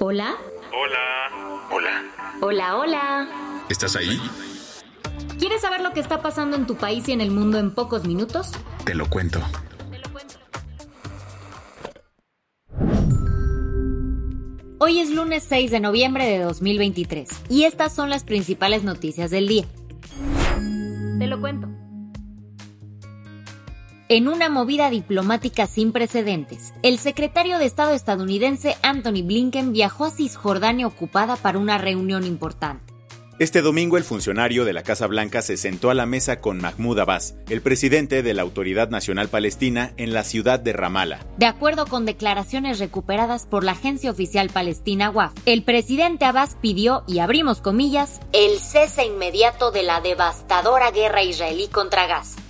Hola. Hola. Hola. Hola, hola. ¿Estás ahí? ¿Quieres saber lo que está pasando en tu país y en el mundo en pocos minutos? Te lo cuento. Hoy es lunes 6 de noviembre de 2023 y estas son las principales noticias del día. En una movida diplomática sin precedentes, el secretario de Estado estadounidense Anthony Blinken viajó a Cisjordania ocupada para una reunión importante. Este domingo el funcionario de la Casa Blanca se sentó a la mesa con Mahmoud Abbas, el presidente de la Autoridad Nacional Palestina, en la ciudad de Ramallah. De acuerdo con declaraciones recuperadas por la agencia oficial palestina WAF, el presidente Abbas pidió, y abrimos comillas, el cese inmediato de la devastadora guerra israelí contra Gaza.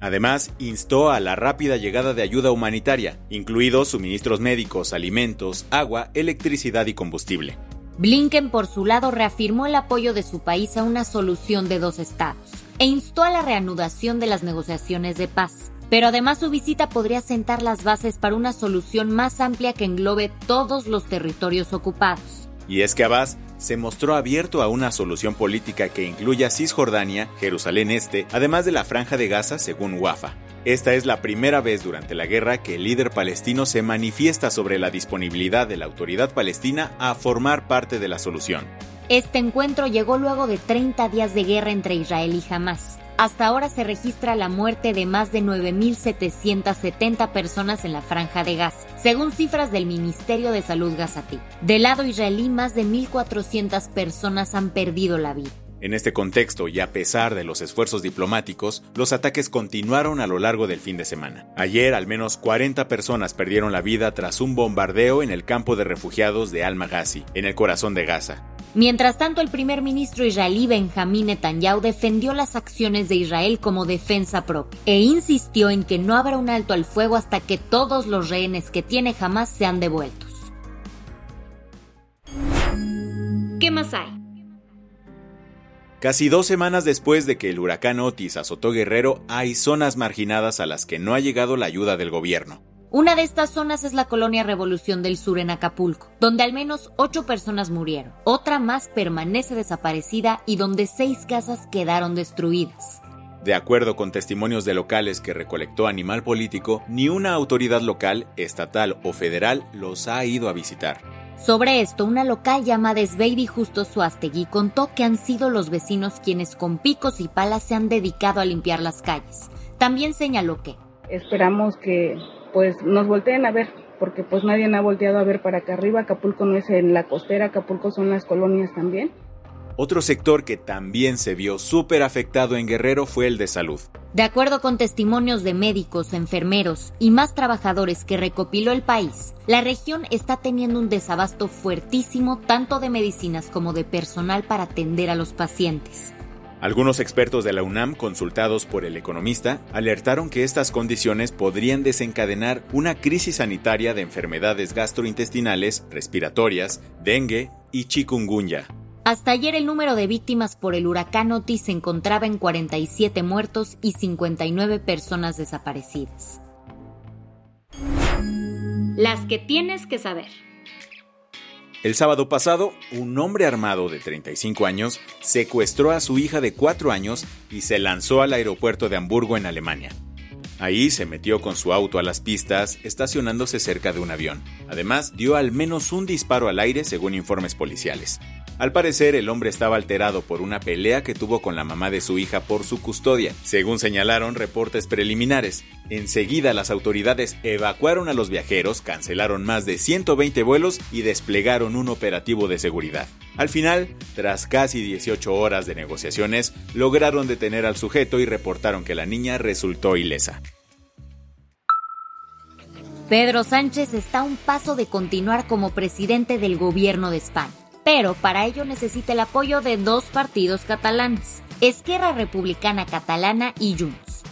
Además, instó a la rápida llegada de ayuda humanitaria, incluidos suministros médicos, alimentos, agua, electricidad y combustible. Blinken, por su lado, reafirmó el apoyo de su país a una solución de dos estados e instó a la reanudación de las negociaciones de paz. Pero además su visita podría sentar las bases para una solución más amplia que englobe todos los territorios ocupados. Y es que Abbas se mostró abierto a una solución política que incluya Cisjordania, Jerusalén Este, además de la Franja de Gaza, según Wafa. Esta es la primera vez durante la guerra que el líder palestino se manifiesta sobre la disponibilidad de la autoridad palestina a formar parte de la solución. Este encuentro llegó luego de 30 días de guerra entre Israel y Hamas. Hasta ahora se registra la muerte de más de 9.770 personas en la franja de Gaza, según cifras del Ministerio de Salud gazatí. Del lado israelí, más de 1.400 personas han perdido la vida. En este contexto, y a pesar de los esfuerzos diplomáticos, los ataques continuaron a lo largo del fin de semana. Ayer, al menos 40 personas perdieron la vida tras un bombardeo en el campo de refugiados de Al-Maghazi, en el corazón de Gaza. Mientras tanto, el primer ministro israelí Benjamín Netanyahu defendió las acciones de Israel como defensa propia e insistió en que no habrá un alto al fuego hasta que todos los rehenes que tiene jamás sean devueltos. ¿Qué más hay? Casi dos semanas después de que el huracán Otis azotó Guerrero, hay zonas marginadas a las que no ha llegado la ayuda del gobierno. Una de estas zonas es la colonia Revolución del Sur en Acapulco, donde al menos ocho personas murieron. Otra más permanece desaparecida y donde seis casas quedaron destruidas. De acuerdo con testimonios de locales que recolectó Animal Político, ni una autoridad local, estatal o federal los ha ido a visitar. Sobre esto, una local llamada Baby Justo Suastegui contó que han sido los vecinos quienes con picos y palas se han dedicado a limpiar las calles. También señaló que esperamos que pues nos volteen a ver, porque pues nadie ha volteado a ver para acá arriba. Acapulco no es en la costera, Acapulco son las colonias también. Otro sector que también se vio súper afectado en Guerrero fue el de salud. De acuerdo con testimonios de médicos, enfermeros y más trabajadores que recopiló el país, la región está teniendo un desabasto fuertísimo tanto de medicinas como de personal para atender a los pacientes. Algunos expertos de la UNAM, consultados por el economista, alertaron que estas condiciones podrían desencadenar una crisis sanitaria de enfermedades gastrointestinales, respiratorias, dengue y chikungunya. Hasta ayer el número de víctimas por el huracán Otis se encontraba en 47 muertos y 59 personas desaparecidas. Las que tienes que saber. El sábado pasado, un hombre armado de 35 años secuestró a su hija de 4 años y se lanzó al aeropuerto de Hamburgo en Alemania. Ahí se metió con su auto a las pistas, estacionándose cerca de un avión. Además, dio al menos un disparo al aire según informes policiales. Al parecer, el hombre estaba alterado por una pelea que tuvo con la mamá de su hija por su custodia, según señalaron reportes preliminares. Enseguida las autoridades evacuaron a los viajeros, cancelaron más de 120 vuelos y desplegaron un operativo de seguridad. Al final, tras casi 18 horas de negociaciones, lograron detener al sujeto y reportaron que la niña resultó ilesa. Pedro Sánchez está a un paso de continuar como presidente del gobierno de España, pero para ello necesita el apoyo de dos partidos catalanes, Esquerra Republicana Catalana y Junts.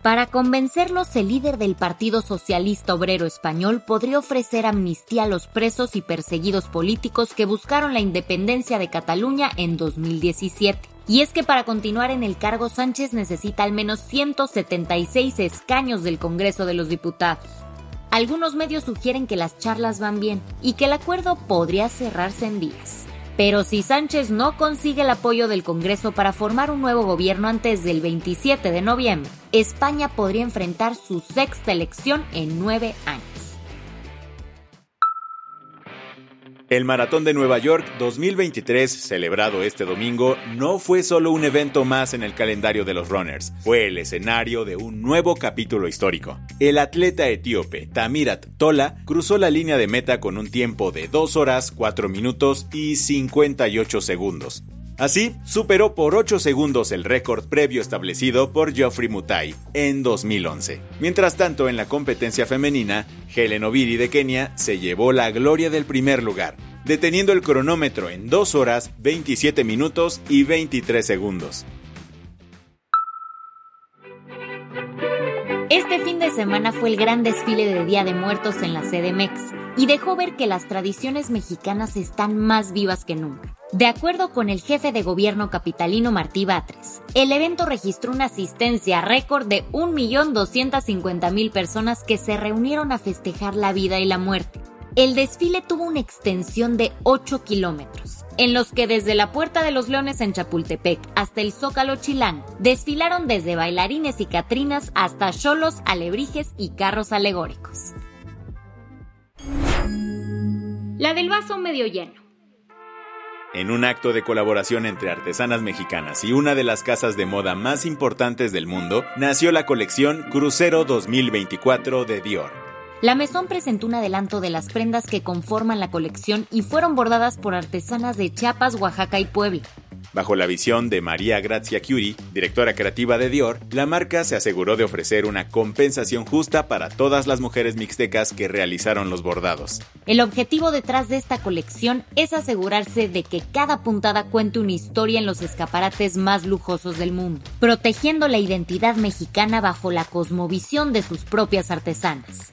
Para convencerlos, el líder del Partido Socialista Obrero Español podría ofrecer amnistía a los presos y perseguidos políticos que buscaron la independencia de Cataluña en 2017. Y es que para continuar en el cargo Sánchez necesita al menos 176 escaños del Congreso de los Diputados. Algunos medios sugieren que las charlas van bien y que el acuerdo podría cerrarse en días. Pero si Sánchez no consigue el apoyo del Congreso para formar un nuevo gobierno antes del 27 de noviembre, España podría enfrentar su sexta elección en nueve años. El Maratón de Nueva York 2023, celebrado este domingo, no fue solo un evento más en el calendario de los runners, fue el escenario de un nuevo capítulo histórico. El atleta etíope Tamirat Tola cruzó la línea de meta con un tiempo de 2 horas, 4 minutos y 58 segundos. Así, superó por 8 segundos el récord previo establecido por Geoffrey Mutai en 2011. Mientras tanto, en la competencia femenina, Helen Obiri de Kenia se llevó la gloria del primer lugar, deteniendo el cronómetro en 2 horas, 27 minutos y 23 segundos. Este fin de semana fue el gran desfile de Día de Muertos en la CDMX y dejó ver que las tradiciones mexicanas están más vivas que nunca. De acuerdo con el jefe de gobierno capitalino Martí Batres, el evento registró una asistencia récord de 1.250.000 personas que se reunieron a festejar la vida y la muerte. El desfile tuvo una extensión de 8 kilómetros, en los que desde la Puerta de los Leones en Chapultepec hasta el Zócalo Chilán desfilaron desde bailarines y catrinas hasta cholos, alebrijes y carros alegóricos. La del vaso medio lleno. En un acto de colaboración entre artesanas mexicanas y una de las casas de moda más importantes del mundo, nació la colección Crucero 2024 de Dior. La Maison presentó un adelanto de las prendas que conforman la colección y fueron bordadas por artesanas de Chiapas, Oaxaca y Puebla. Bajo la visión de María Grazia Curie, directora creativa de Dior, la marca se aseguró de ofrecer una compensación justa para todas las mujeres mixtecas que realizaron los bordados. El objetivo detrás de esta colección es asegurarse de que cada puntada cuente una historia en los escaparates más lujosos del mundo, protegiendo la identidad mexicana bajo la cosmovisión de sus propias artesanas.